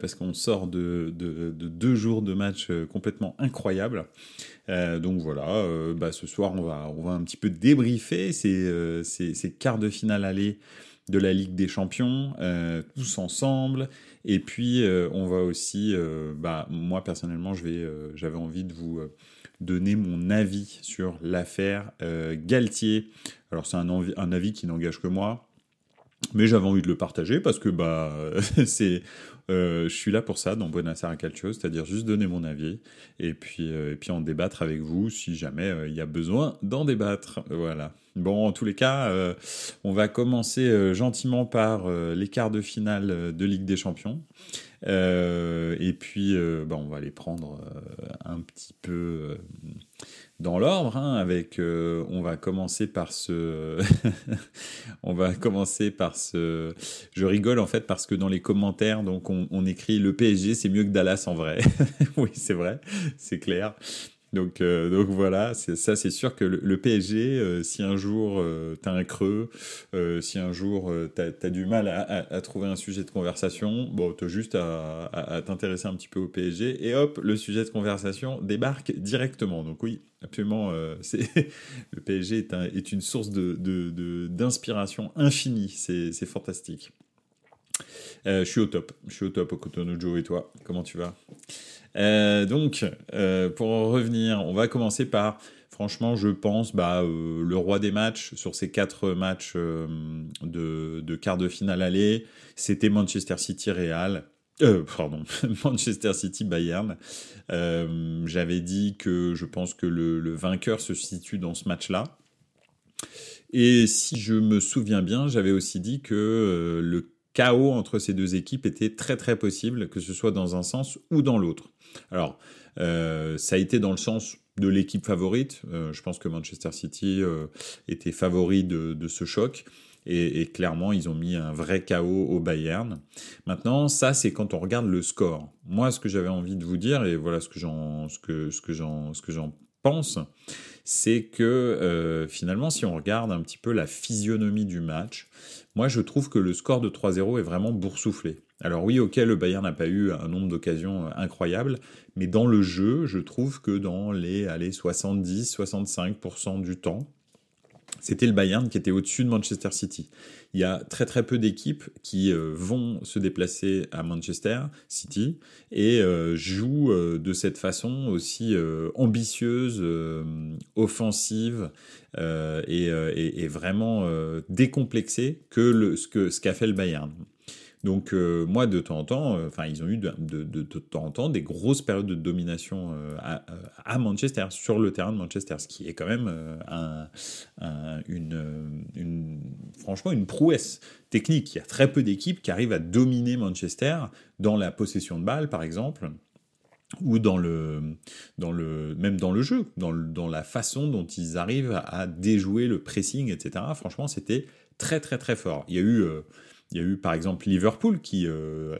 Parce qu'on sort de, deux jours de match complètement incroyables. donc voilà, bah, ce soir on va, on va un petit peu débriefer ces, quarts de finale aller de la Ligue des Champions, euh, tous ensemble. Et puis, euh, on va aussi, euh, bah, moi personnellement, j'avais envie de vous donner mon avis sur l'affaire Galtier. Alors, c'est un, un, avis qui n'engage que moi, mais j'avais envie de le partager parce que bah, c'est, je suis là pour ça dans Buenos Aires Calcio, c'est-à-dire juste donner mon avis et puis, et puis en débattre avec vous si jamais il y a besoin d'en débattre. Voilà. Bon, en tous les cas, euh, on va commencer euh, gentiment par euh, les quarts de finale de Ligue des Champions. et puis, bah, on va les prendre un petit peu dans l'ordre. Hein, avec, on va commencer par ce, on va commencer par ce. Je rigole en fait parce que dans les commentaires, donc on, on écrit le PSG, c'est mieux que Dallas en vrai. oui, c'est vrai, c'est clair. Donc, euh, donc voilà, ça c'est sûr que le, PSG, euh, si un jour euh, tu as un creux, si un jour tu as, du mal à, trouver un sujet de conversation, bon, tu as juste à, t'intéresser un petit peu au PSG et hop, le sujet de conversation débarque directement. Donc oui, absolument, le PSG est, une source d'inspiration infinie, c'est fantastique. je suis au top, je suis au top au Cotonou Joe et toi, comment tu vas? Euh, donc, euh, pour en revenir, on va commencer par, franchement, je pense, bah, euh, le roi des matchs sur ces quatre matchs de, quart de finale aller, c'était Manchester City Real. pardon, Manchester City Bayern. J'avais dit que je pense que le vainqueur se situe dans ce match-là. Et si je me souviens bien, j'avais aussi dit que le chaos entre ces deux équipes était très très possible, que ce soit dans un sens ou dans l'autre. Alors, euh, ça a été dans le sens de l'équipe favorite. Euh, je pense que Manchester City euh, était favori de, ce choc. Et, clairement, ils ont mis un vrai chaos au Bayern. Maintenant, ça, c'est quand on regarde le score. Moi, ce que j'avais envie de vous dire, et voilà ce que j'en, ce que, ce que ce que j'en pense, c'est que finalement, si on regarde un petit peu la physionomie du match, moi, je trouve que le score de 3-0 est vraiment boursouflé. Alors oui, ok, le Bayern n'a pas eu un nombre d'occasions euh, incroyables, mais dans le jeu, je trouve que dans les 70-65% du temps, c'était le Bayern qui était au-dessus de Manchester City. Il y a très très peu d'équipes qui euh, vont se déplacer à Manchester City et euh, jouent de cette façon aussi ambitieuse, offensive et, vraiment décomplexée que ce qu'a fait le Bayern. Donc euh, moi, de temps en temps, euh, enfin, ils ont eu de, de, temps en temps des grosses périodes de domination euh, à, Manchester, sur le terrain de Manchester, ce qui est quand même un, une, franchement une prouesse technique. Il y a très peu d'équipes qui arrivent à dominer Manchester dans la possession de balles, par exemple ou dans le, dans le, même dans le jeu, dans, dans la façon dont ils arrivent à, déjouer le pressing, etc. Franchement, c'était très très très fort. Il y a eu, il y a eu par exemple Liverpool qui, euh,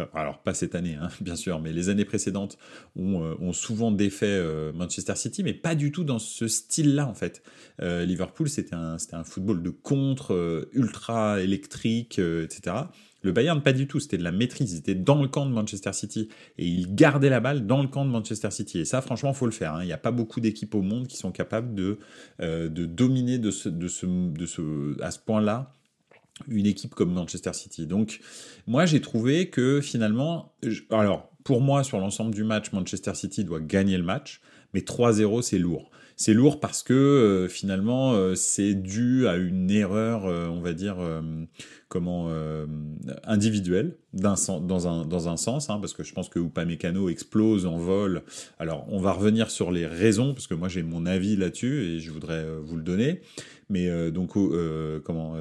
euh, alors pas cette année hein, bien sûr, mais les années précédentes ont, euh, souvent défait Manchester City, mais pas du tout dans ce style-là en fait. Liverpool c'était un, un football de contre, ultra électrique, etc. Le Bayern, pas du tout, c'était de la maîtrise. Ils étaient dans le camp de Manchester City et ils gardaient la balle dans le camp de Manchester City. Et ça, franchement, faut le faire. Hein. Il n'y a pas beaucoup d'équipes au monde qui sont capables de, de dominer de ce, de ce, de ce, à ce point-là une équipe comme Manchester City. Donc, moi, j'ai trouvé que finalement, alors, pour moi, sur l'ensemble du match, Manchester City doit gagner le match, mais 3-0, c'est lourd. C'est lourd parce que euh, finalement, euh, c'est dû à une erreur, euh, on va dire, comment individuelle, dans, un, dans un sens, hein, parce que je pense que Upamecano explose en vol. Alors, on va revenir sur les raisons, parce que moi, j'ai mon avis là-dessus et je voudrais vous le donner. Mais donc, comment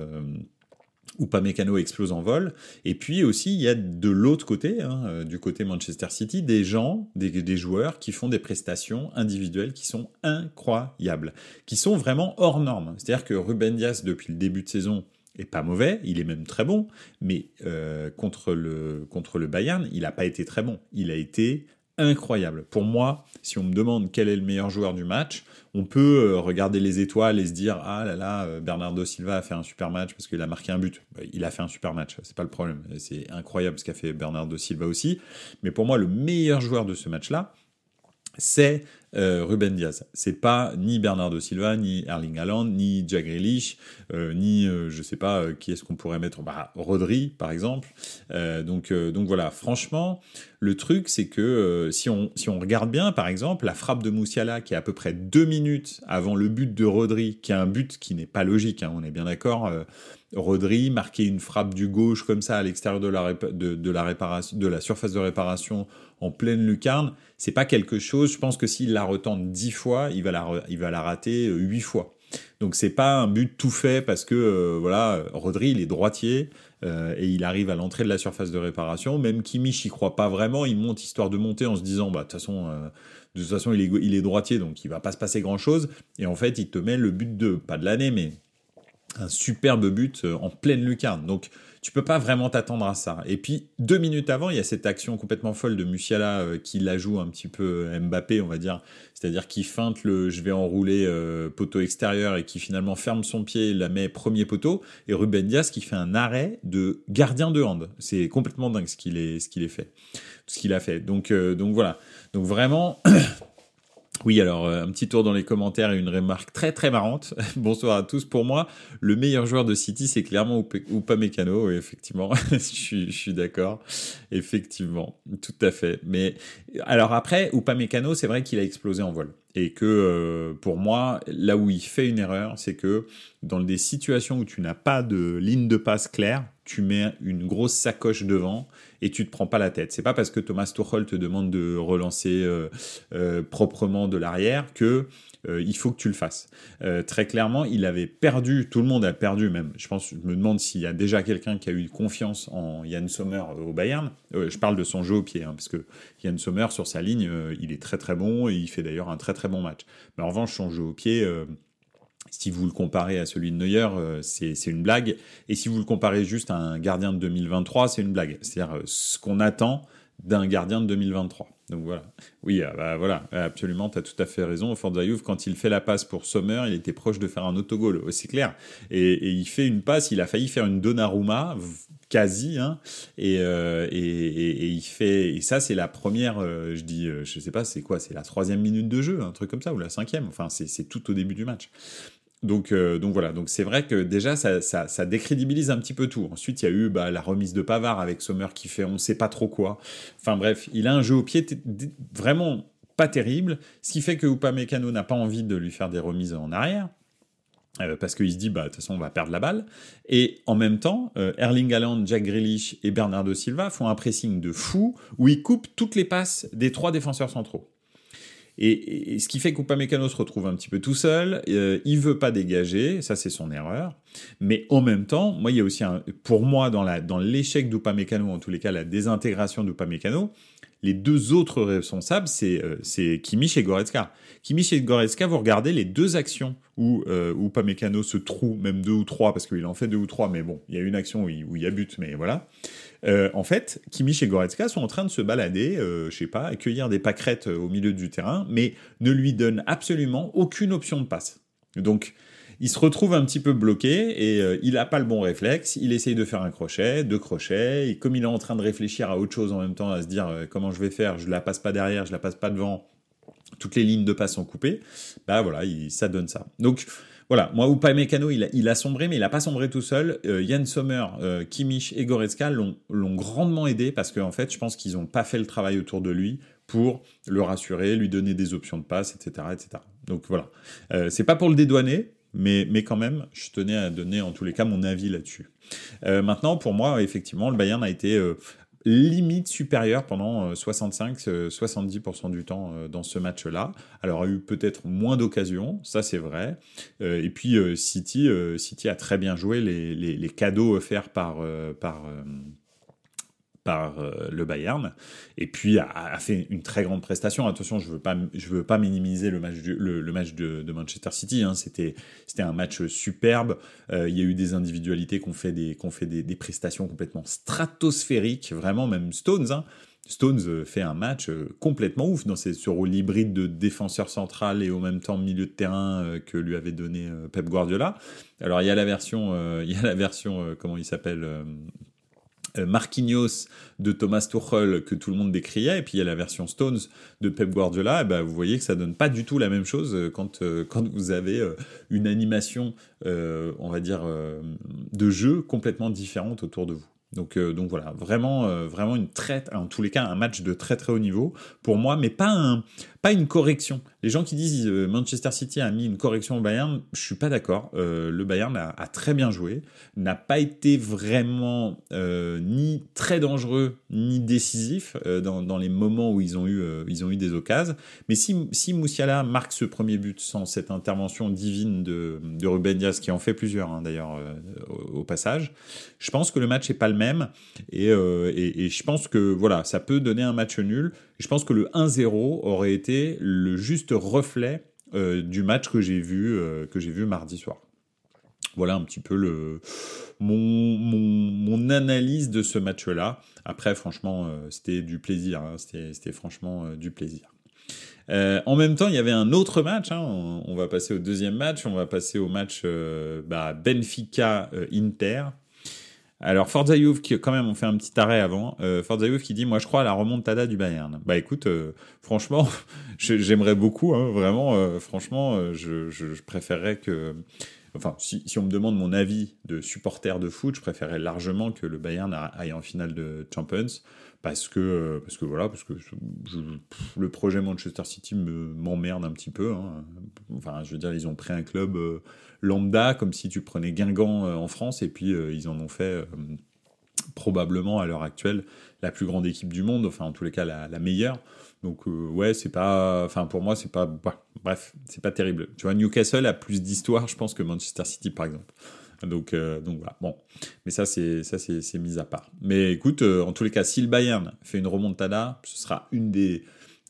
Upamecano explose en vol. Et puis aussi, il y a de l'autre côté, hein, euh, du côté Manchester City, des gens, des, des, joueurs qui font des prestations individuelles qui sont incroyables, qui sont vraiment hors normes. C'est-à-dire que Ruben Dias, depuis le début de saison, est pas mauvais, il est même très bon, mais euh, contre, le, contre le Bayern, il n'a pas été très bon. Il a été incroyable. Pour moi, si on me demande quel est le meilleur joueur du match, on peut euh, regarder les étoiles et se dire ah là là euh, Bernardo Silva a fait un super match parce qu'il a marqué un but. Bah, il a fait un super match, c'est pas le problème. C'est incroyable ce qu'a fait Bernardo Silva aussi. Mais pour moi, le meilleur joueur de ce match-là, c'est euh, Ruben Diaz. C'est pas ni Bernardo Silva, ni Erling Haaland, ni Jack Grealish, euh, ni euh, je sais pas qui est-ce qu'on pourrait mettre, bah, Rodri par exemple. donc donc voilà, franchement, le truc c'est que si on si on regarde bien par exemple la frappe de Moussiala qui est à peu près deux minutes avant le but de Rodri, qui est un but qui n'est pas logique, hein, on est bien d'accord. Rodri marquer une frappe du gauche comme ça à l'extérieur de la, surface de réparation en pleine lucarne, c'est pas quelque chose. Je pense que s'il la retente dix fois, il va la, rater euh, huit fois. Donc c'est pas un but tout fait parce que euh, voilà, Rodri il est droitier euh, et il arrive à l'entrée de la surface de réparation. Même Kimmich y croit pas vraiment, il monte histoire de monter en se disant bah de toute façon de façon il est, il est droitier donc il va pas se passer grand chose. Et en fait il te met le but de pas de l'année mais un superbe but en pleine lucarne. Donc tu peux pas vraiment t'attendre à ça. Et puis deux minutes avant, il y a cette action complètement folle de Musiala euh, qui la joue un petit peu euh, Mbappé, on va dire, c'est-à-dire qui feinte le je vais enrouler euh, poteau extérieur et qui finalement ferme son pied, la met premier poteau, et Ruben Dias qui fait un arrêt de gardien de hand. C'est complètement dingue ce qu'il est ce qu'il est fait, ce qu'il a fait. Donc donc voilà. Donc vraiment Oui, alors euh, un petit tour dans les commentaires et une remarque très très marrante. Bonsoir à tous. Pour moi, le meilleur joueur de City, c'est clairement Upamecano. Oui, effectivement, je suis, d'accord. Effectivement, tout à fait. Mais alors après, Upamecano, c'est vrai qu'il a explosé en vol. Et que euh, pour moi, là où il fait une erreur, c'est que dans des situations où tu n'as pas de ligne de passe claire, tu mets une grosse sacoche devant et tu te prends pas la tête. C'est pas parce que Thomas Tuchel te demande de relancer euh, euh, proprement de l'arrière que il faut que tu le fasses. très clairement, il avait perdu, tout le monde a perdu même. Je pense, je me demande s'il y a déjà quelqu'un qui a eu confiance en Yann Sommer au Bayern. je parle de son jeu au pied, hein, parce que Yann Sommer sur sa ligne, il est très très bon et il fait d'ailleurs un très très bon match. Mais en revanche, son jeu au pied si vous le comparez à celui de Neuer, euh, c'est une blague. Et si vous le comparez juste à un gardien de 2023, c'est une blague. C'est-à-dire euh, ce qu'on attend d'un gardien de 2023. Donc voilà. Oui, ah bah voilà, absolument, tu as tout à fait raison. Forza Juve, quand il fait la passe pour Sommer, il était proche de faire un autogol, c'est clair. Et, il fait une passe, il a failli faire une Donnarumma, quasi, hein, euh, et, et, il fait... Et ça, c'est la première, je dis, je sais pas, c'est quoi C'est la troisième minute de jeu, un truc comme ça, ou la cinquième. Enfin, c'est tout au début du match. Donc, euh, donc voilà, donc c'est vrai que déjà ça, ça, ça, décrédibilise un petit peu tout. Ensuite, il y a eu bah, la remise de Pavard avec Sommer qui fait on sait pas trop quoi. Enfin bref, il a un jeu au pied vraiment pas terrible, ce qui fait que Upamecano n'a pas envie de lui faire des remises en arrière. Euh, parce qu'il se dit, bah, de toute façon, on va perdre la balle. Et en même temps, euh, Erling Haaland, Jack Grealish et Bernardo Silva font un pressing de fou où ils coupent toutes les passes des trois défenseurs centraux. Et, ce qui fait qu'Upamecano se retrouve un petit peu tout seul, euh, il veut pas dégager, ça c'est son erreur. Mais en même temps, moi il y a aussi pour moi dans l'échec d'Upamecano, en tous les cas la désintégration d'Upamecano, les deux autres responsables c'est euh, c'est et Goretzka. Kimmich et Goretzka, vous regardez les deux actions où euh, se trouve, même deux ou trois parce qu'il en fait deux ou trois, mais bon, il y a une action il, où il y a but, mais voilà. Euh, en fait, Kimmich et Goretzka sont en train de se balader, euh, je sais pas, accueillir des pâquerettes euh, au milieu du terrain, mais ne lui donnent absolument aucune option de passe. Donc, il se retrouve un petit peu bloqué et euh, il n'a pas le bon réflexe. Il essaye de faire un crochet, deux crochets, et comme il est en train de réfléchir à autre chose en même temps, à se dire comment je vais faire, je la passe pas derrière, je la passe pas devant, toutes les lignes de passe sont coupées, bah voilà, il, ça donne ça. Donc, voilà, moi, Upamecano, il il a sombré, mais il n'a pas sombré tout seul. Euh, Yann Sommer, euh, et Goretzka l'ont grandement aidé parce qu'en en fait, je pense qu'ils n'ont pas fait le travail autour de lui pour le rassurer, lui donner des options de passe, etc. etc. Donc voilà, euh, c'est pas pour le dédouaner, mais, mais quand même, je tenais à donner en tous les cas mon avis là-dessus. Euh, maintenant, pour moi, effectivement, le Bayern a été limite supérieur pendant 65-70% du temps dans ce match-là. Alors, a eu peut-être moins d'occasions, ça c'est vrai. et puis, City, City a très bien joué les, les, les cadeaux offerts par, par, par euh, le Bayern et puis a, fait une très grande prestation. Attention, je veux pas, je veux pas minimiser le match, le, match de, Manchester City. Hein. C'était, un match superbe. Euh, il y a eu des individualités qui ont fait des, qu'on fait des, prestations complètement stratosphériques, vraiment même Stones. Hein. Stones euh, fait un match complètement ouf dans ce rôle hybride de défenseur central et au même temps milieu de terrain que lui avait donné Pep Guardiola. Alors il y a la version, il y a la version, comment il s'appelle Marquinhos de Thomas Tuchel que tout le monde décriait, et puis il y a la version Stones de Pep Guardiola, et ben vous voyez que ça donne pas du tout la même chose euh, quand, euh, quand vous avez une animation, on va dire, de jeu complètement différente autour de vous. Donc, donc voilà, vraiment, vraiment une traite, en tous les cas, un match de très très haut niveau pour moi, mais pas un, pas une correction. Les gens qui disent euh, Manchester City a mis une correction au Bayern, je suis pas d'accord. Euh, le Bayern a, très bien joué, n'a pas été vraiment euh, ni très dangereux ni décisif dans, les moments où ils ont eu, ils ont eu des occasions. Mais si, si Moussiala marque ce premier but sans cette intervention divine de, de Ruben Diaz, qui en fait plusieurs hein, d'ailleurs au, passage, je pense que le match est pas le même et, et, et je pense que voilà, ça peut donner un match nul. Je pense que le 1-0 aurait été le juste reflet euh, du match que j'ai vu, euh, que j'ai vu mardi soir. Voilà un petit peu le, mon, mon, analyse de ce match-là. Après, franchement, euh, c'était du plaisir. Hein. c'était, franchement du plaisir. en même temps, il y avait un autre match. Hein. on, va passer au deuxième match. On va passer au match bah, Benfica-Inter. Alors Forza qui quand même on fait un petit arrêt avant. Euh, Forza qui dit moi je crois à la remontada du Bayern. Bah écoute, euh, franchement, j'aimerais beaucoup, hein, vraiment, euh, franchement, euh, je, je, je, préférerais que, enfin si, si, on me demande mon avis de supporter de foot, je préférerais largement que le Bayern aille en finale de Champions parce que parce que voilà parce que le projet Manchester City me m'emmerde un petit peu. Hein. Enfin je veux dire ils ont pris un club lambda, comme si tu prenais Guingamp euh, en France, et puis euh, ils en ont fait euh, probablement à l'heure actuelle la plus grande équipe du monde, enfin en tous les cas la, meilleure. Donc ouais, c'est pas, enfin pour moi c'est pas, bah, bref, c'est pas terrible. Tu vois, Newcastle a plus d'histoire, je pense, que Manchester City par exemple. Donc, donc voilà, bon. Mais ça, c'est ça c'est mis à part. Mais écoute, en tous les cas, si le Bayern fait une remontada, ce sera une des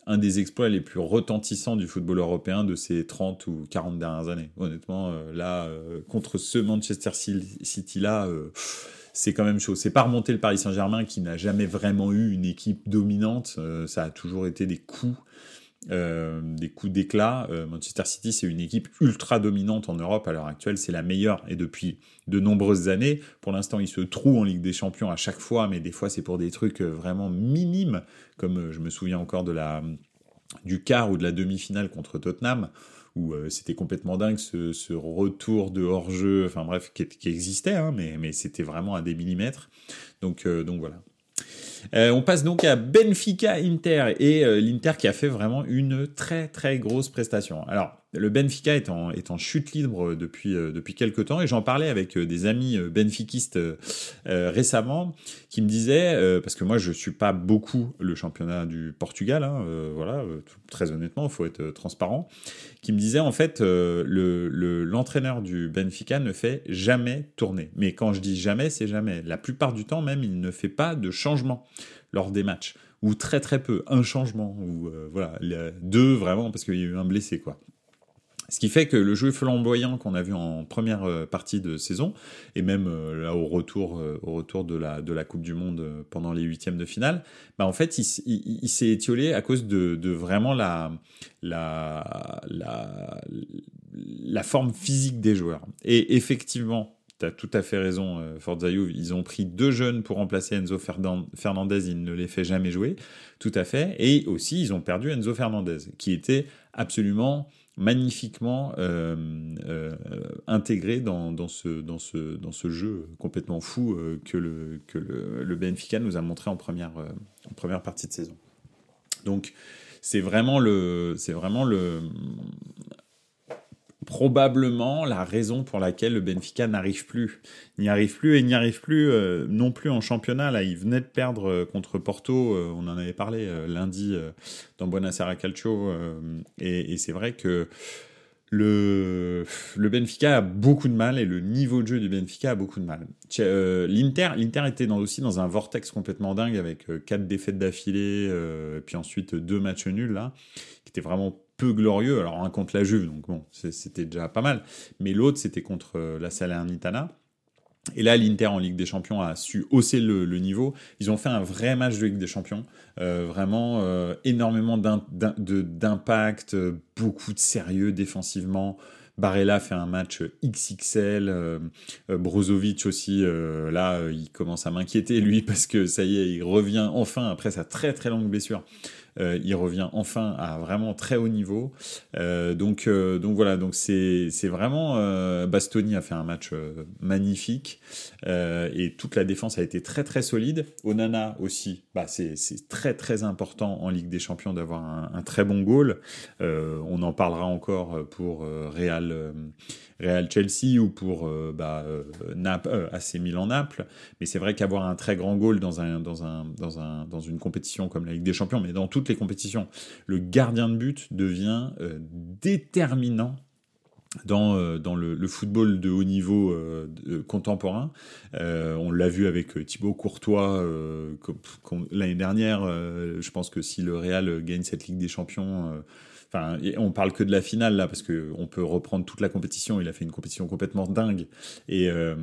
un des exploits les plus retentissants du football européen de ces 30 ou 40 dernières années. Honnêtement, euh, là, euh, contre ce Manchester City-là, euh, c'est quand même chaud. C'est pas remonter le Paris Saint-Germain qui n'a jamais vraiment eu une équipe dominante. ça a toujours été des coups euh, des coups d'éclat. Euh, Manchester City, c'est une équipe ultra dominante en Europe à l'heure actuelle, c'est la meilleure et depuis de nombreuses années. Pour l'instant, ils se trouvent en Ligue des Champions à chaque fois, mais des fois c'est pour des trucs euh, vraiment minimes, comme je me souviens encore de la du quart ou de la demi-finale contre Tottenham où c'était complètement dingue ce, retour de hors-jeu, enfin bref, qui, existait, hein, mais, mais c'était vraiment à des millimètres. Donc, donc voilà. Euh, on passe donc à Benfica Inter et euh, l'Inter qui a fait vraiment une très très grosse prestation. Alors le Benfica est en, chute libre depuis, euh, depuis quelques temps et j'en parlais avec euh, des amis euh, benfiquistes récemment qui me disaient, parce que moi je suis pas beaucoup le championnat du Portugal, hein, voilà, très honnêtement, il faut être transparent, qui me disaient en fait le, l'entraîneur du Benfica ne fait jamais tourner. Mais quand je dis jamais, c'est jamais. La plupart du temps même, il ne fait pas de changement lors des matchs ou très très peu, un changement, ou voilà, deux vraiment parce qu'il y a eu un blessé quoi. Ce qui fait que le jeu flamboyant qu'on a vu en première euh, partie de saison, et même euh, là au retour, euh, au retour de, la, de la Coupe du Monde pendant les huitièmes de finale, bah en fait il, s'est étiolé à cause de, vraiment la, la, la, forme physique des joueurs. Et effectivement, tu as tout à fait raison, Forza ils ont pris deux jeunes pour remplacer Enzo Fernandez, il ne les fait jamais jouer, tout à fait. Et aussi, ils ont perdu Enzo Fernandez, qui était absolument magnifiquement euh, euh, intégré dans, dans, ce, dans, ce, dans ce jeu complètement fou euh, que, le, que le, le, Benfica nous a montré en première, en première partie de saison. Donc c'est vraiment le, c'est vraiment le, probablement la raison pour laquelle le Benfica n'arrive plus. N'y arrive plus et n'y arrive plus euh, non plus en championnat. Là, il venait de perdre euh, contre Porto, euh, on en avait parlé lundi dans Buonasera Calcio, et, c'est vrai que le, le Benfica a beaucoup de mal et le niveau de jeu du Benfica a beaucoup de mal. L'Inter, l'Inter était dans, aussi dans un vortex complètement dingue avec quatre défaites d'affilée, puis ensuite deux matchs nuls là, qui étaient vraiment glorieux. Alors un contre la Juve, donc bon, c'était déjà pas mal. Mais l'autre, c'était contre euh, la Salernitana. Et là, l'Inter en Ligue des Champions a su hausser le, niveau. Ils ont fait un vrai match de Ligue des Champions. Euh, vraiment euh, énormément d'impact, beaucoup de sérieux défensivement. Barella fait un match XXL. Brozovic aussi, là, il commence à m'inquiéter, lui, parce que ça y est, il revient enfin après sa très très longue blessure. Euh, il revient enfin à vraiment très haut niveau. Euh, donc, euh, donc voilà, donc c'est vraiment Bastoni a fait un match magnifique et toute la défense a été très très solide. Onana aussi, bah, c'est très très important en Ligue des Champions d'avoir un, très bon goal. on en parlera encore pour Real Real Chelsea ou pour euh, bah, AC Milan Naples. Mais c'est vrai qu'avoir un très grand goal dans, un, dans, un, dans, un, dans une compétition comme la Ligue des Champions, mais dans toutes les compétitions, le gardien de but devient déterminant dans, dans le, football de haut niveau contemporain. on l'a vu avec Thibaut Courtois l'année dernière. je pense que si le Real gagne cette Ligue des Champions, On parle que de la finale là parce que on peut reprendre toute la compétition. Il a fait une compétition complètement dingue et, euh,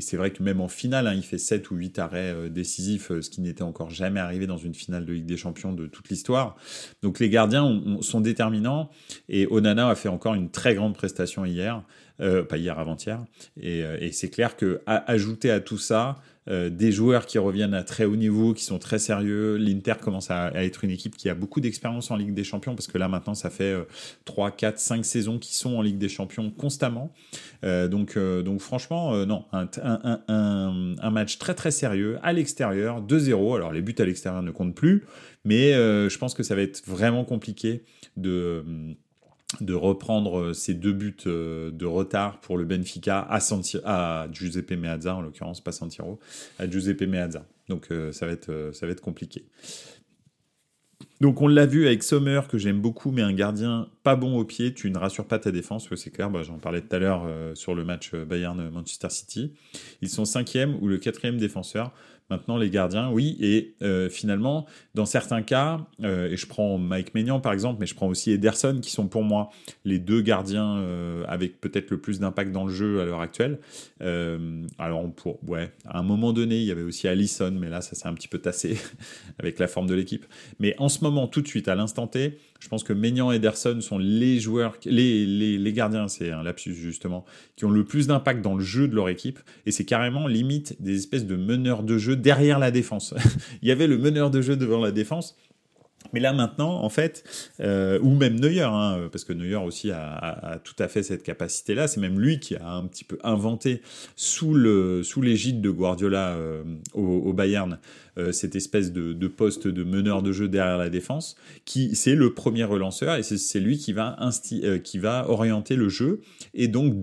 c'est vrai que même en finale, hein, il fait 7 ou 8 arrêts euh, décisifs, euh, ce qui n'était encore jamais arrivé dans une finale de Ligue des Champions de toute l'histoire. Donc les gardiens sont déterminants et Onana a fait encore une très grande prestation hier, pas hier avant-hier. Et, c'est clair que ajouter à tout ça euh, des joueurs qui reviennent à très haut niveau, qui sont très sérieux. L'Inter commence à, être une équipe qui a beaucoup d'expérience en Ligue des Champions, parce que là maintenant ça fait 3, 4, 5 saisons qu'ils sont en Ligue des Champions constamment. Euh, donc, euh, donc franchement, non, un, un, match très très sérieux à l'extérieur, 2-0. Alors les buts à l'extérieur ne comptent plus, mais je pense que ça va être vraiment compliqué de de reprendre euh, ces deux buts euh, de retard pour le Benfica à, à Giuseppe Meazza, en l'occurrence, pas Santiro, à Giuseppe Meazza. Donc euh, ça, va être, ça va être compliqué. Donc on l'a vu avec Sommer, que j'aime beaucoup, mais un gardien pas bon au pied, tu ne rassures pas ta défense, c'est clair, bah, j'en parlais tout à l'heure sur le match Bayern-Manchester City. Ils sont cinquième ou le quatrième défenseur. Maintenant, les gardiens, oui. Et euh, finalement, dans certains cas, euh, et je prends Mike Maignan par exemple, mais je prends aussi Ederson, qui sont pour moi les deux gardiens euh, avec peut-être le plus d'impact dans le jeu à l'heure actuelle. alors, pour, ouais, à un moment donné, il y avait aussi Allison, mais là, ça s'est un petit peu tassé avec la forme de l'équipe. Mais en ce moment, tout de suite, à l'instant T, je pense que Maignan et Ederson sont les joueurs, les, les, les gardiens, c'est un lapsus justement, qui ont le plus d'impact dans le jeu de leur équipe. Et c'est carrément limite des espèces de meneurs de jeu derrière la défense. Il y avait le meneur de jeu devant la défense. Mais là maintenant, en fait, euh, ou même Neuer, hein, parce que Neuer aussi a, tout à fait cette capacité-là. C'est même lui qui a un petit peu inventé sous l'égide de Guardiola euh, au, Bayern euh, cette espèce de, poste de meneur de jeu derrière la défense, qui c'est le premier relanceur et c'est lui qui va orienter le jeu et donc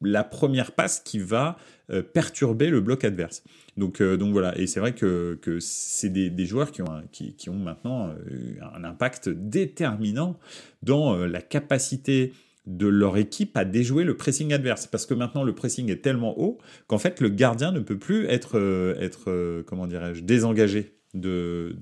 la première passe qui va perturber le bloc adverse. Donc, euh, donc voilà, et c'est vrai que, c'est des, joueurs qui ont, maintenant euh, un impact déterminant dans euh, la capacité de leur équipe à déjouer le pressing adverse. Parce que maintenant, le pressing est tellement haut qu'en fait, le gardien ne peut plus être, être comment dirais-je, désengagé de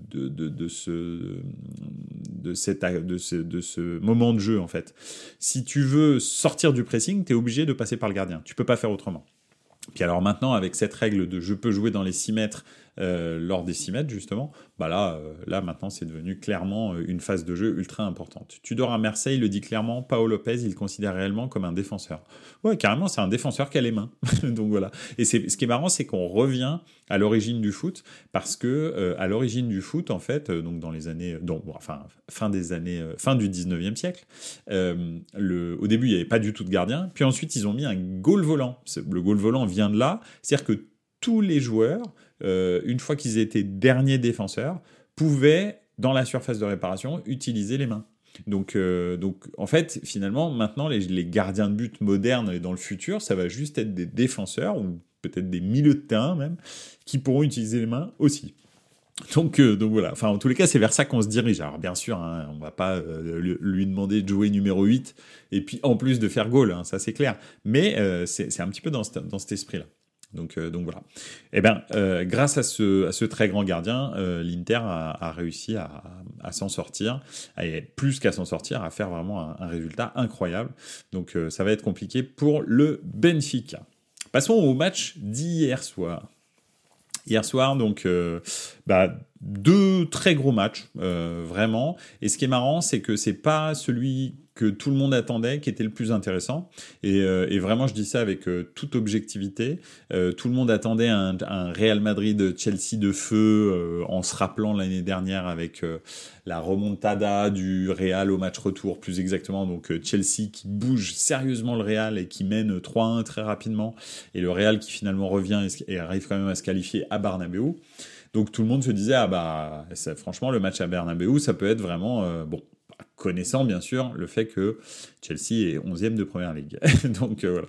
ce moment de jeu, en fait. Si tu veux sortir du pressing, tu es obligé de passer par le gardien. Tu peux pas faire autrement. Puis alors maintenant, avec cette règle de je peux jouer dans les 6 mètres euh, lors des 6 mètres, justement, bah là, euh, là maintenant, c'est devenu clairement euh, une phase de jeu ultra importante. Tudor à Marseille le dit clairement, Paolo Lopez, il considère réellement comme un défenseur. Ouais, carrément, c'est un défenseur qui a les mains. Donc voilà. Et ce qui est marrant, c'est qu'on revient à l'origine du foot, parce que à l'origine du foot, en fait, donc dans les années, enfin, fin des années, fin du 19e siècle, le, au début, il n'y avait pas du tout de gardien, puis ensuite, ils ont mis un goal volant. Le goal volant vient de là, c'est-à-dire que tous les joueurs euh, une fois qu'ils étaient derniers défenseurs, pouvaient, dans la surface de réparation, utiliser les mains. Donc, donc, en fait, finalement, maintenant, les, les, gardiens de but modernes et dans le futur, ça va juste être des défenseurs ou peut-être des milieux de terrain même, qui pourront utiliser les mains aussi. Donc, euh, donc voilà, enfin en tous les cas c'est vers ça qu'on se dirige. Alors bien sûr, hein, on va pas euh, lui demander de jouer numéro 8 et puis en plus de faire goal, hein, ça c'est clair. Mais euh, c'est un petit peu dans, dans cet esprit-là. Donc, donc voilà. Eh bien, grâce à ce, très grand gardien, l'Inter a, réussi à, s'en sortir, et plus qu'à s'en sortir, à faire vraiment un, résultat incroyable. Donc ça va être compliqué pour le Benfica. Passons au match d'hier soir. Hier soir, donc, euh, bah, deux très gros matchs, euh, vraiment. Et ce qui est marrant, c'est que c'est pas celui que tout le monde attendait qui était le plus intéressant. Et, euh, vraiment, je dis ça avec euh, toute objectivité. Euh, tout le monde attendait un, Real Madrid-Chelsea de feu en se rappelant l'année dernière avec la remontada du Real au match retour, plus exactement. Donc Chelsea qui bouge sérieusement le Real et qui mène 3-1 très rapidement. Et le Real qui finalement revient et, arrive quand même à se qualifier à Bernabeu. Donc tout le monde se disait ah bah franchement le match à Bernabeu ça peut être vraiment bon connaissant bien sûr le fait que Chelsea est 11e de première ligue. Donc euh, voilà.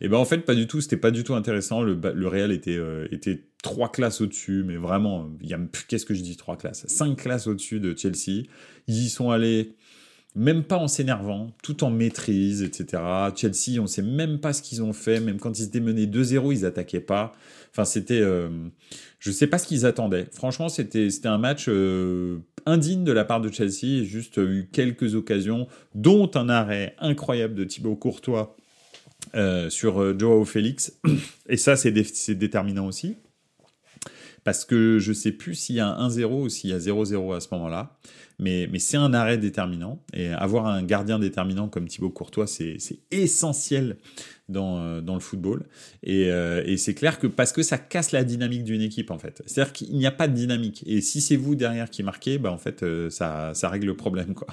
Et ben en fait pas du tout, c'était pas du tout intéressant. Le, Real était euh, était trois classes au-dessus, mais vraiment, qu'est-ce que je dis trois classes, cinq classes au-dessus de Chelsea. Ils y sont allés même pas en s'énervant, tout en maîtrise, etc. Chelsea, on sait même pas ce qu'ils ont fait, même quand ils étaient menés 2-0, ils attaquaient pas. Enfin, c'était, euh, je sais pas ce qu'ils attendaient. Franchement, c'était, c'était un match euh, indigne de la part de Chelsea. Juste eu quelques occasions, dont un arrêt incroyable de Thibaut Courtois euh, sur Joao Félix. Et ça, c'est déterminant aussi. Parce que je sais plus s'il y a un 1-0 ou s'il y a 0-0 à ce moment-là mais, c'est un arrêt déterminant. Et avoir un gardien déterminant comme Thibaut Courtois, c'est essentiel dans, euh, dans, le football. Euh, et, c'est clair que parce que ça casse la dynamique d'une équipe, en fait. C'est-à-dire qu'il n'y a pas de dynamique. Et si c'est vous derrière qui marquez, bah, en fait, euh, ça, ça règle le problème, quoi.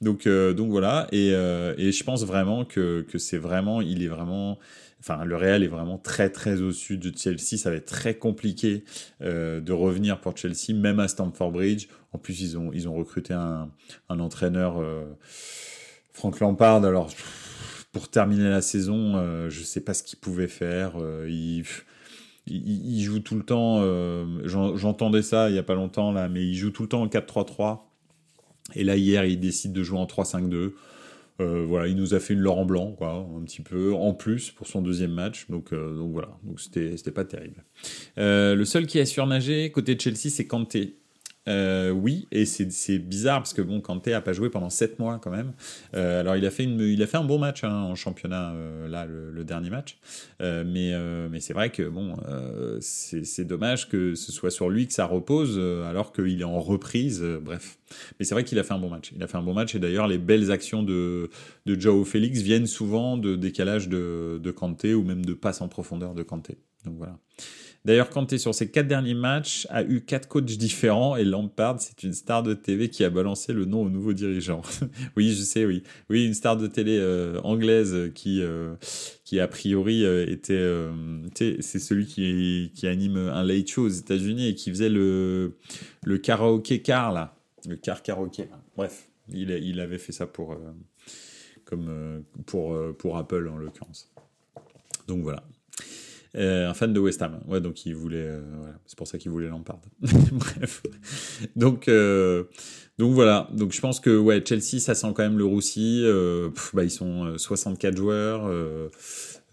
Donc, donc voilà. Et, et je pense vraiment que, que c'est vraiment, il est vraiment enfin le Real est vraiment très très au sud de Chelsea. Ça va être très compliqué euh, de revenir pour Chelsea, même à Stamford Bridge. En plus, ils ont ils ont recruté un, un entraîneur, euh, Frank Lampard. Alors pour terminer la saison, euh, je sais pas ce qu'il pouvait faire. Il, il, joue tout le temps. J'entendais ça il y a pas longtemps là, mais il joue tout le temps en 4-3-3. Et là hier, il décide de jouer en 3-5-2. Euh, voilà, il nous a fait une Laurent Blanc, quoi, un petit peu en plus pour son deuxième match. Donc, euh, donc voilà, donc c'était, pas terrible. Euh, le seul qui a surnagé côté de Chelsea, c'est Kanté. Euh, oui, et c'est bizarre parce que bon, Kanté a pas joué pendant 7 mois quand même. Euh, alors il a fait une, il a fait un bon match hein, en championnat euh, là le, dernier match, euh, mais euh, mais c'est vrai que bon, c'est dommage que ce soit sur lui que ça repose alors qu'il est en reprise. bref, mais c'est vrai qu'il a fait un bon match. Il a fait un bon match et d'ailleurs les belles actions de de Joao Félix viennent souvent de décalage de de Kanté ou même de passe en profondeur de Kanté. Donc voilà. D'ailleurs, Kanté, sur ses quatre derniers matchs, a eu quatre coachs différents et Lampard, c'est une star de TV qui a balancé le nom au nouveau dirigeant. oui, je sais, oui. Oui, une star de télé euh, anglaise qui, euh, qui a priori euh, était. c'est celui qui, qui anime un late show aux États-Unis et qui faisait le, le karaoké car, là. Le car karaoké. Bref, il, il avait fait ça pour, comme, pour, pour Apple en l'occurrence. Donc voilà. Euh, un fan de West Ham. Ouais, donc il voulait. Euh, voilà. C'est pour ça qu'il voulait Lampard. Bref. Donc, euh, donc voilà. Donc je pense que ouais, Chelsea, ça sent quand même le roussi. bah, ils sont 64 joueurs.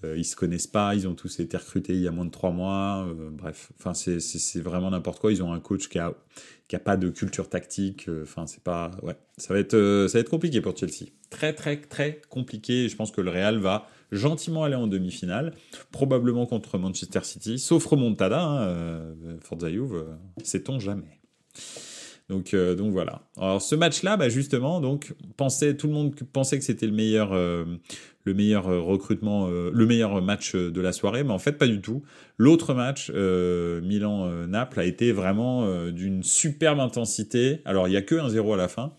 ils se connaissent pas. Ils ont tous été recrutés il y a moins de trois mois. bref. Enfin, c'est vraiment n'importe quoi. Ils ont un coach qui a qui a pas de culture tactique. Enfin, c'est pas. Ouais. Ça va être ça va être compliqué pour Chelsea. Très très très compliqué. Je pense que le Real va gentiment aller en demi-finale, probablement contre Manchester City, sauf remontada, hein, euh, Forza euh, sait-on jamais. Donc, euh, donc voilà. Alors ce match-là, bah justement, donc pensait, tout le monde pensait que c'était le meilleur, le meilleur recrutement, le meilleur match de la soirée, mais en fait pas du tout. L'autre match, Milan-Naples, a été vraiment d'une superbe intensité. Alors il y a que 1-0 à la fin,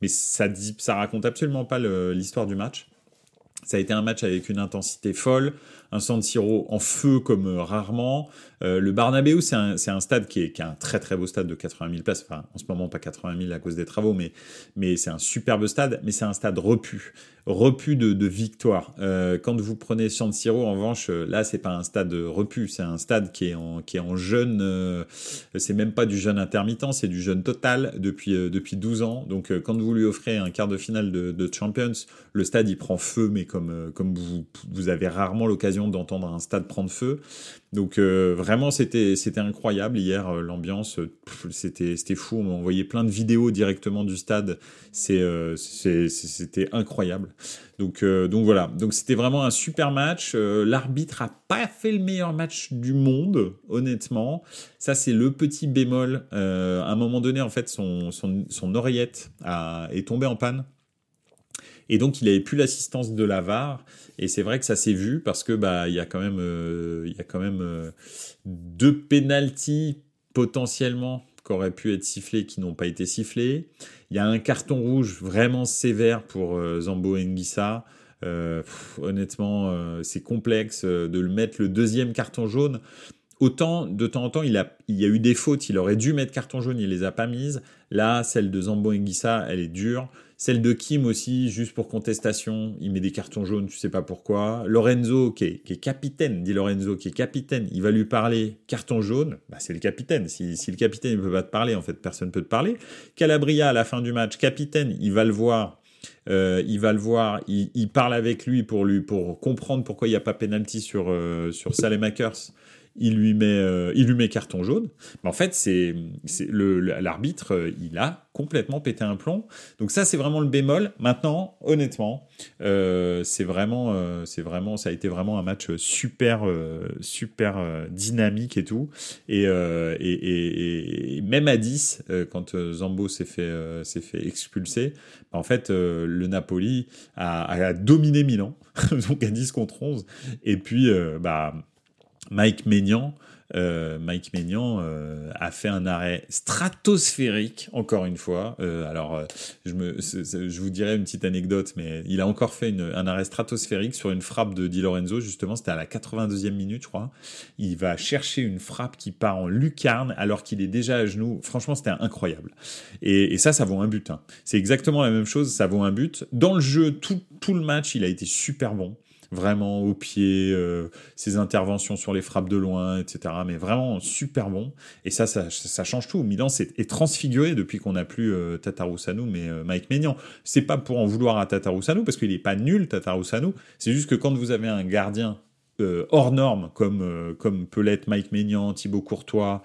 mais ça dit, ça raconte absolument pas l'histoire du match Ça a été un match avec une intensité folle, un San Siro en feu comme euh, rarement. Euh, le Barnabéu, c'est un, un, stade qui est, qui un très très beau stade de 80 000 places. Enfin, en ce moment, pas 80 000 à cause des travaux, mais, mais c'est un superbe stade. Mais c'est un stade repu, repu de, de victoire. Euh, quand vous prenez San Siro, en revanche, euh, là, c'est pas un stade repu, c'est un stade qui est en, qui est en jeune. Euh, c'est même pas du jeune intermittent, c'est du jeune total depuis, depuis 12 ans. Donc, quand vous lui offrez un quart de finale de, de Champions, le stade il prend feu, mais comme, comme vous, vous avez rarement l'occasion d'entendre un stade prendre feu. Donc euh, vraiment c'était incroyable. Hier euh, l'ambiance euh, c'était fou. On m'a plein de vidéos directement du stade. C'était incroyable. Donc donc voilà. Donc c'était vraiment un super match. L'arbitre a pas fait le meilleur match du monde honnêtement. Ça c'est le petit bémol. À un moment donné en fait son son, son oreillette a, est tombée en panne et donc il avait plus l'assistance de la VAR et c'est vrai que ça s'est vu parce que bah il y a quand même euh, il y a quand même euh, deux penalties potentiellement qui auraient pu être sifflés qui n'ont pas été sifflés. Il y a un carton rouge vraiment sévère pour euh, Zambo Nguissa. honnêtement, c'est complexe de le mettre le deuxième carton jaune. Autant de temps en temps, il, a, il y a eu des fautes, il aurait dû mettre carton jaune, il les a pas mises. Là, celle de Zambo Nguissa, elle est dure. Celle de Kim aussi, juste pour contestation, il met des cartons jaunes, tu sais pas pourquoi. Lorenzo, qui est, capitaine, dit Lorenzo, qui est capitaine, il va lui parler carton jaune, bah c'est le capitaine. Si, le capitaine ne peut pas te parler, en fait, personne ne peut te parler. Calabria, à la fin du match, capitaine, il va le voir. Euh, il va le voir, il, parle avec lui pour lui pour comprendre pourquoi il n'y a pas penalty sur euh, sur Salemakers il lui met, euh, il lui met carton jaune. Mais en fait, c'est l'arbitre, euh, il a complètement pété un plomb. Donc ça, c'est vraiment le bémol. Maintenant, honnêtement, euh, c'est vraiment, c'est vraiment, ça a été vraiment un match super, super dynamique et tout. Et, et, et, même à 10, quand Zambo s'est fait, s'est fait expulser, bah, en fait, le Napoli a, a dominé Milan, donc à 10 contre 11. Et puis, bah Mike Maignan, euh, Mike Maignan euh, a fait un arrêt stratosphérique, encore une fois. Euh, alors, je, me, je vous dirai une petite anecdote, mais il a encore fait un arrêt stratosphérique sur une frappe de Di Lorenzo, justement, c'était à la 82e minute, je crois. Il va chercher une frappe qui part en lucarne alors qu'il est déjà à genoux. Franchement, c'était incroyable. Et, ça, ça vaut un but. Hein. C'est exactement la même chose, ça vaut un but. Dans le jeu, tout, tout le match, il a été super bon vraiment au pied, euh, ses interventions sur les frappes de loin, etc. Mais vraiment super bon. Et ça, ça, change tout. Milan est, transfiguré depuis qu'on n'a plus euh, Tatarusanu, mais euh, Mike Maignan. C'est pas pour en vouloir à Tatarusanu, parce qu'il n'est pas nul, Tatarusanu. C'est juste que quand vous avez un gardien euh, hors norme comme, comme peut l'être Mike Maignan, Thibaut Courtois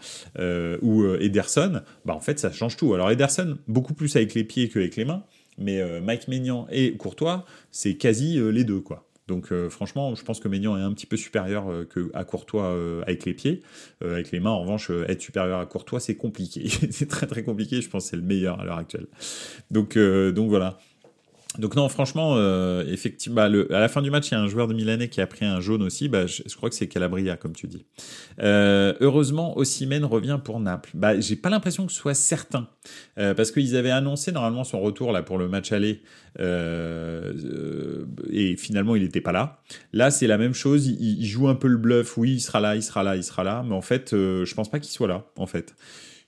ou Ederson, bah en fait ça change tout. Alors Ederson, beaucoup plus avec les pieds qu'avec les mains, mais Mike Maignan et Courtois, c'est quasi les deux quoi. Donc euh, franchement, je pense que Maignan est un petit peu supérieur euh, que à Courtois euh, avec les pieds. avec les mains, en revanche, être supérieur à Courtois, c'est compliqué. c'est très très compliqué. Je pense que c'est le meilleur à l'heure actuelle. Donc donc voilà. Donc non, franchement, euh, effectivement, bah, à la fin du match, il y a un joueur de Milanais qui a pris un jaune aussi. Bah, je, crois que c'est Calabria, comme tu dis. Euh, heureusement, Ossimène revient pour Naples. Bah, j'ai pas l'impression que ce soit certain, euh, parce qu'ils avaient annoncé normalement son retour là pour le match aller, et finalement il n'était pas là. Là, c'est la même chose. Il, il, joue un peu le bluff. Oui, il sera là, il sera là, il sera là, mais en fait, je pense pas qu'il soit là. En fait.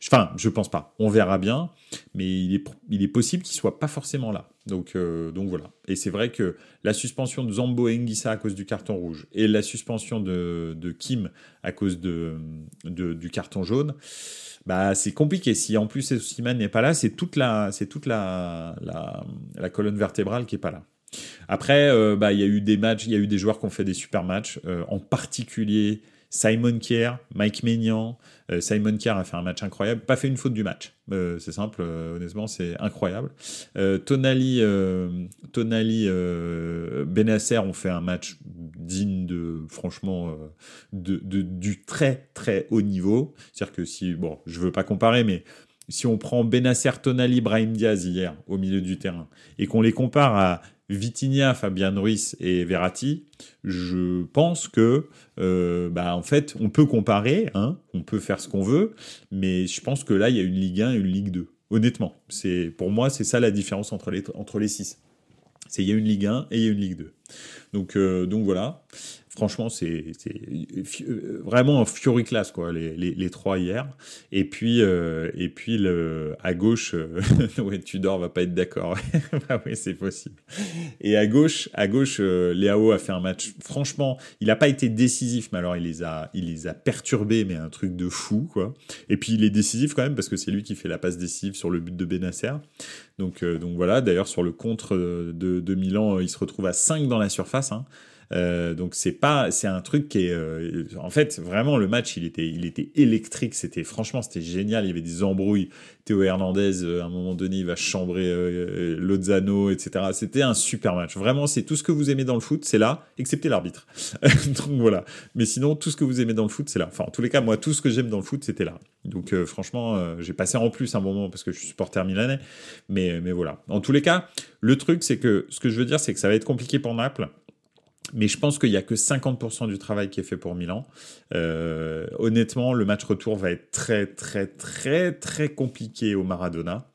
Enfin, je pense pas. On verra bien, mais il est, possible qu'il soit pas forcément là. Donc, euh, donc voilà. Et c'est vrai que la suspension de Zambo et Nguissa à cause du carton rouge et la suspension de, Kim à cause du carton jaune, bah c'est compliqué. Si en plus Ousmane n'est pas là, c'est toute la, colonne vertébrale qui est pas là. Après, euh, bah il y a eu des matchs, il y a eu des joueurs qui ont fait des super matchs, euh, en particulier Simon Kier, Mike Maignan. Euh, Simon Kier a fait un match incroyable, pas fait une faute du match. Euh, c'est simple, euh, honnêtement, c'est incroyable. Tonali, Tonali Benasser ont fait un match digne de, franchement, de, du très très haut niveau. C'est-à-dire que si, bon, je veux pas comparer, mais si on prend Benasser, Tonali, Brahim Diaz hier au milieu du terrain et qu'on les compare à Vitinha, Fabian Ruiz et Verratti, je pense que, euh, bah, en fait, on peut comparer, hein, on peut faire ce qu'on veut, mais je pense que là, il y a une Ligue 1 et une Ligue 2. Honnêtement, c'est pour moi, c'est ça la différence entre les entre les six. C'est il y a une Ligue 1 et il y a une Ligue 2. Donc, donc voilà. Franchement, c'est euh, vraiment un Fiori classe, quoi, les, trois hier. Et puis, euh, et puis à gauche, euh, ouais, Tudor va pas être d'accord. bah oui, c'est possible. Et à gauche, à gauche, euh, Léao a fait un match. Franchement, il n'a pas été décisif, mais alors il les a, il les a perturbés, mais un truc de fou, quoi. Et puis il est décisif quand même parce que c'est lui qui fait la passe décisive sur le but de Benacer. Donc, donc voilà. D'ailleurs, sur le contre de, de Milan, il se retrouve à 5 dans la surface. Hein. Euh, donc c'est pas, c'est un truc qui est, euh, en fait, vraiment le match, il était, il était électrique. C'était franchement, c'était génial. Il y avait des embrouilles. Théo Hernandez, euh, à un moment donné, il va chambrer Lozano, etc. C'était un super match. Vraiment, c'est tout ce que vous aimez dans le foot, c'est là, excepté l'arbitre. donc voilà. Mais sinon, tout ce que vous aimez dans le foot, c'est là. Enfin, en tous les cas, moi, tout ce que j'aime dans le foot, c'était là. Donc franchement, j'ai passé en plus un moment parce que je suis supporter milanais. Mais, mais voilà. En tous les cas, le truc, c'est que ce que je veux dire, c'est que ça va être compliqué pour Naples mais je pense qu'il n'y a que 50% du travail qui est fait pour Milan. Euh, honnêtement, le match retour va être très, très, très, très compliqué au Maradona.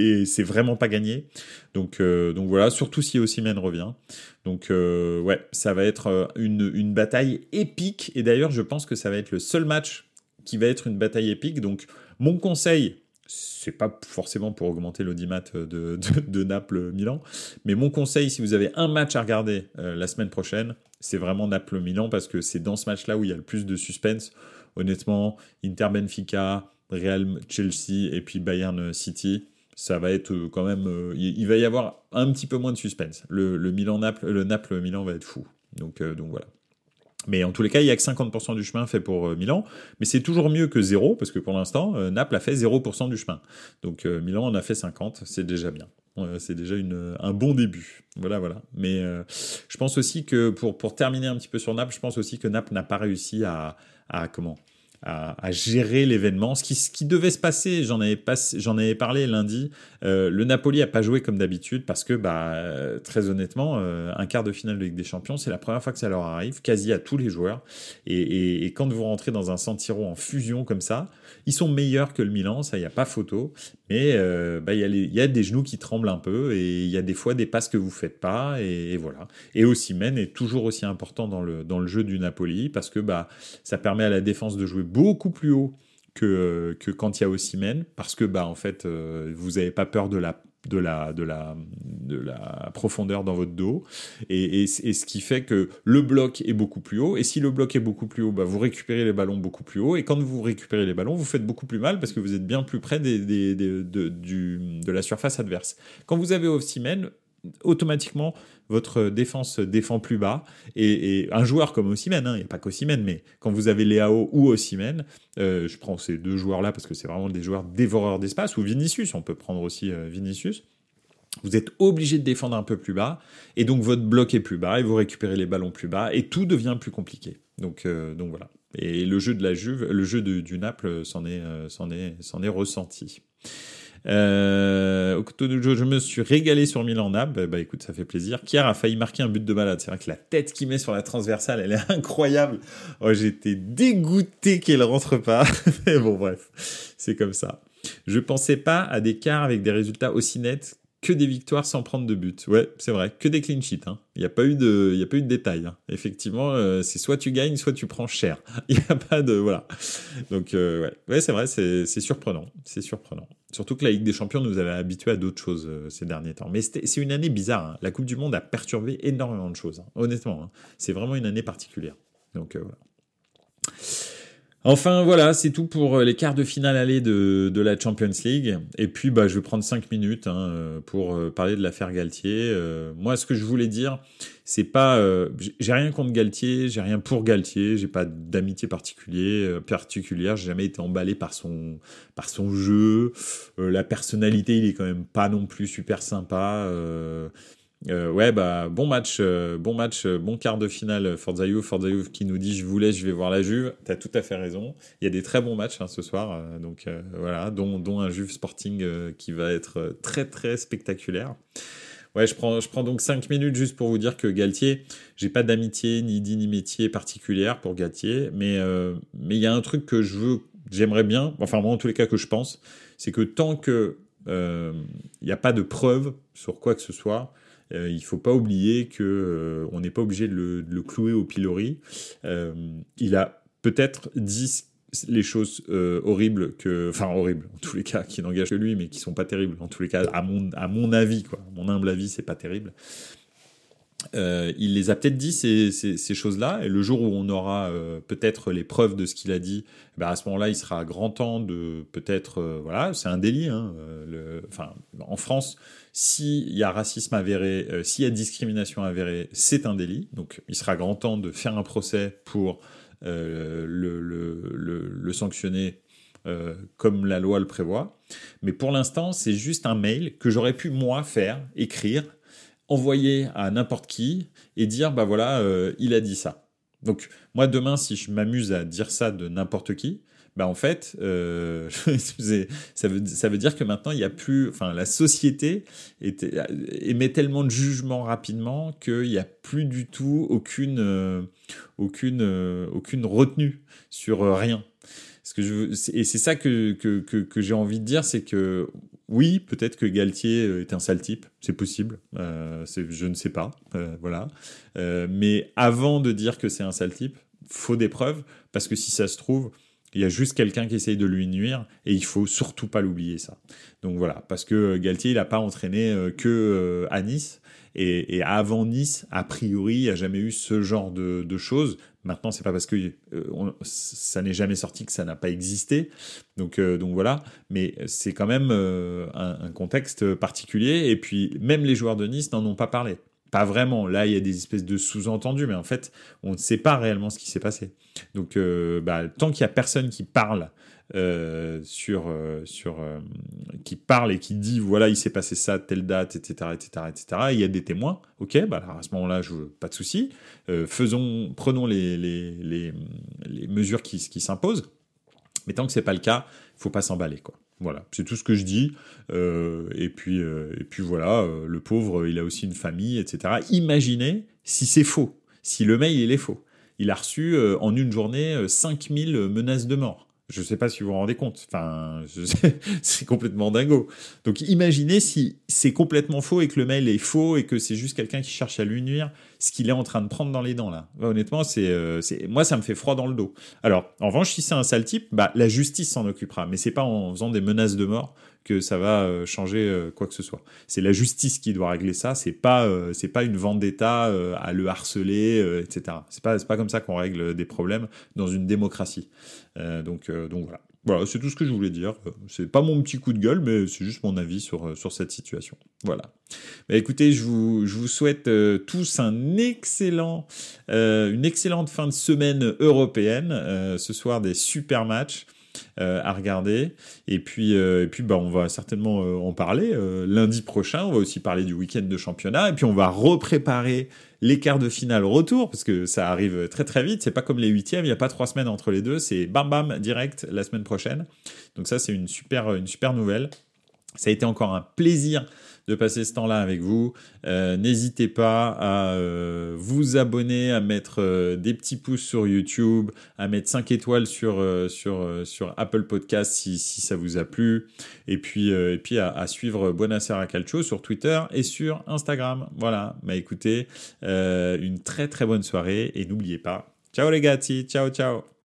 Et c'est vraiment pas gagné. Donc, euh, donc voilà, surtout si Osimhen revient. Donc euh, ouais, ça va être une, une bataille épique. Et d'ailleurs, je pense que ça va être le seul match qui va être une bataille épique. Donc mon conseil, c'est pas forcément pour augmenter l'audimat de, de, Naples-Milan, mais mon conseil, si vous avez un match à regarder euh, la semaine prochaine, c'est vraiment Naples-Milan parce que c'est dans ce match-là où il y a le plus de suspense. Honnêtement, Inter-Benfica, Real-Chelsea et puis Bayern-City, ça va être euh, quand même. Euh, il va y avoir un petit peu moins de suspense. Le, Milan-Naples, le Naples-Milan va être fou. Donc, donc voilà. Mais en tous les cas, il n'y a que 50% du chemin fait pour euh, Milan. Mais c'est toujours mieux que zéro, parce que pour l'instant, euh, Naples a fait 0% du chemin. Donc euh, Milan en a fait 50, c'est déjà bien. c'est déjà une, un bon début. Voilà, voilà. Mais je pense aussi que, pour, pour terminer un petit peu sur Naples, je pense aussi que Naples n'a pas réussi à, à comment à, gérer l'événement. Ce qui, devait se passer, j'en avais, parlé lundi, euh, le Napoli a pas joué comme d'habitude parce que, bah, très honnêtement, euh, un quart de finale de Ligue des Champions, c'est la première fois que ça leur arrive, quasi à tous les joueurs. Et, et, et quand vous rentrez dans un Santiro en fusion comme ça, ils sont meilleurs que le Milan, ça, il n'y a pas photo. Mais euh, bah, il y, a des genoux qui tremblent un peu et il y a des fois des passes que vous faites pas. Et, voilà. Et est toujours aussi important dans le, dans le jeu du Napoli parce que bah, ça permet à la défense de jouer beaucoup plus haut que, que quand il y a Osimhen parce que bah, en fait, euh, vous n'avez pas peur de la de la, de la, de la profondeur dans votre dos. Et, et, ce qui fait que le bloc est beaucoup plus haut. Et si le bloc est beaucoup plus haut, bah, vous récupérez les ballons beaucoup plus haut. Et quand vous récupérez les ballons, vous faites beaucoup plus mal parce que vous êtes bien plus près des, des, de, du, de la surface adverse. Quand vous avez Osimhen, automatiquement, votre défense défend plus bas. Et, un joueur comme Osimhen, hein, il n'y a pas qu'Osimhen, mais quand vous avez Léao ou Osimhen, euh, je prends ces deux joueurs-là parce que c'est vraiment des joueurs dévoreurs d'espace, ou Vinicius, on peut prendre aussi euh, Vinicius. Vous êtes obligé de défendre un peu plus bas, et donc votre bloc est plus bas, et vous récupérez les ballons plus bas, et tout devient plus compliqué. Donc, euh, voilà. Et le jeu de la Juve, le jeu du Naples s'en est, est ressenti. Euh, je me suis régalé sur Milan Nab. Bah, bah, écoute, ça fait plaisir. Kier a failli marquer un but de malade. C'est vrai que la tête qu'il met sur la transversale, elle est incroyable. Oh, J'étais dégoûté qu'elle rentre pas. Mais bon, bref, c'est comme ça. Je pensais pas à des quarts avec des résultats aussi nets que des victoires sans prendre de but. Ouais, c'est vrai, que des clean sheets. Hein. Il n'y a pas eu de, il a pas eu de détails. Hein. Effectivement, euh, c'est soit tu gagnes, soit tu prends cher. Il n'y a pas de, voilà. Donc euh, ouais, ouais c'est vrai, c'est surprenant, c'est surprenant. Surtout que la Ligue des Champions nous avait habitués à d'autres choses euh, ces derniers temps. Mais c'est une année bizarre. Hein. La Coupe du Monde a perturbé énormément de choses. Honnêtement, c'est vraiment une année particulière. Donc voilà. Enfin voilà, c'est tout pour euh, les quarts de finale aller de, la Champions League. Et puis bah, je vais prendre 5 minutes hein, euh, pour euh, parler de l'affaire Galtier. moi, ce que je voulais dire, c'est pas, j'ai rien contre Galtier, j'ai rien pour Galtier, j'ai pas d'amitié particulière, particulière, j'ai jamais été emballé par son, par son jeu. la personnalité, il est quand même pas non plus super sympa. Euh, ouais, bah bon match, euh, bon match, euh, bon quart de finale Forza Juve, qui nous dit je vous laisse, je vais voir la Juve. T'as tout à fait raison. Il y a des très bons matchs hein, ce soir, donc voilà, dont, un Juve Sporting qui va être très très spectaculaire. Ouais, je prends, je prends donc 5 minutes juste pour vous dire que Galtier, j'ai pas d'amitié ni d'inimitié particulière pour Galtier, mais mais il y a un truc que je veux, j'aimerais bien, enfin moi en tous les cas que je pense, c'est que tant que il n'y a pas de preuve sur quoi que ce soit. Il ne faut pas oublier que on n'est pas obligé de le, clouer au pilori. il a peut-être dit les choses euh, horribles que enfin horribles en tous les cas qui n'engagent que lui mais qui sont pas terribles. En tous les cas à mon à mon avis quoi. Mon humble avis c'est pas terrible euh, il les a peut-être dit ces, ces, choses-là, et le jour où on aura euh, peut-être les preuves de ce qu'il a dit, ben à ce moment-là, il sera grand temps de peut-être, voilà, c'est un délit. Hein, le, enfin, en France, s'il y a racisme avéré, s'il y a discrimination avérée, c'est un délit. Donc, il sera grand temps de faire un procès pour euh, le, le, le, sanctionner euh, comme la loi le prévoit. Mais pour l'instant, c'est juste un mail que j'aurais pu moi faire, écrire, envoyer à n'importe qui et dire bah voilà, euh, il a dit ça. Donc moi demain, si je m'amuse à dire ça de n'importe qui, bah en fait, euh, ça, veut, ça veut dire que maintenant, il n'y a plus, enfin, la société émet tellement de jugements rapidement qu'il n'y a plus du tout aucune, euh, aucune, aucune retenue sur rien. Ce que je, et c'est ça que, que, que, j'ai envie de dire, c'est que oui, peut-être que Galtier est un sale type, c'est possible, je ne sais pas, voilà. mais avant de dire que c'est un sale type, faut des preuves, parce que si ça se trouve, il y a juste quelqu'un qui essaye de lui nuire et il faut surtout pas l'oublier ça. Donc voilà, parce que euh, Galtier il n'a pas entraîné euh, que euh, à Nice et, avant Nice, a priori, il n'y a jamais eu ce genre de, choses. Maintenant, c'est pas parce que ça n'est jamais sorti que ça n'a pas existé. Donc, donc voilà, mais c'est quand même un, un, contexte particulier. Et puis, même les joueurs de Nice n'en ont pas parlé. Pas vraiment. Là, il y a des espèces de sous-entendus, mais en fait, on ne sait pas réellement ce qui s'est passé. Donc, euh, bah, tant qu'il y a personne qui parle euh, sur, euh, sur qui parle et qui dit voilà, il s'est passé ça, telle date, etc., etc., etc. il y a des témoins. Ok, bah à ce moment-là, je pas de souci. faisons, prenons les, les, les, les mesures qui, qui s'imposent. Mais tant que c'est pas le cas, faut pas s'emballer, quoi. Voilà, c'est tout ce que je dis. Euh, et puis, euh, et puis voilà, euh, le pauvre, il a aussi une famille, etc. Imaginez si c'est faux, si le mail il est faux. Il a reçu en une journée 5000 menaces de mort. Je ne sais pas si vous vous rendez compte. Enfin, c'est complètement dingo. Donc imaginez si c'est complètement faux et que le mail est faux et que c'est juste quelqu'un qui cherche à lui nuire, ce qu'il est en train de prendre dans les dents là. honnêtement, euh, c'est, moi ça me fait froid dans le dos. Alors, en revanche, si c'est un sale type, bah la justice s'en occupera, mais c'est pas en faisant des menaces de mort que ça va euh, changer euh, quoi que ce soit. C'est la justice qui doit régler ça. C'est pas c'est pas une vendetta à le harceler, etc. C'est pas pas comme ça qu'on règle des problèmes dans une démocratie. donc donc voilà. Voilà, c'est tout ce que je voulais dire. C'est pas mon petit coup de gueule, mais c'est juste mon avis sur, sur cette situation. Voilà. Bah, écoutez, je vous, je vous souhaite tous un excellent, une excellente fin de semaine européenne. ce soir, des super matchs. Euh, à regarder. Et puis, euh, et puis bah, on va certainement euh, en parler lundi prochain. On va aussi parler du week-end de championnat. Et puis on va repréparer les quarts de finale retour, parce que ça arrive très très vite. C'est pas comme les huitièmes, il n'y a pas trois semaines entre les deux. C'est bam bam direct la semaine prochaine. Donc ça, c'est une super, une super nouvelle. Ça a été encore un plaisir de passer ce temps-là avec vous. Euh, n'hésitez pas à euh, vous abonner, à mettre euh, des petits pouces sur YouTube, à mettre 5 étoiles sur, Apple Podcast si, ça vous a plu. Et puis, et puis à, suivre Buonasera Calcio sur Twitter et sur Instagram. Voilà, bah écoutez, une très très bonne soirée et n'oubliez pas, ciao les gars, ciao ciao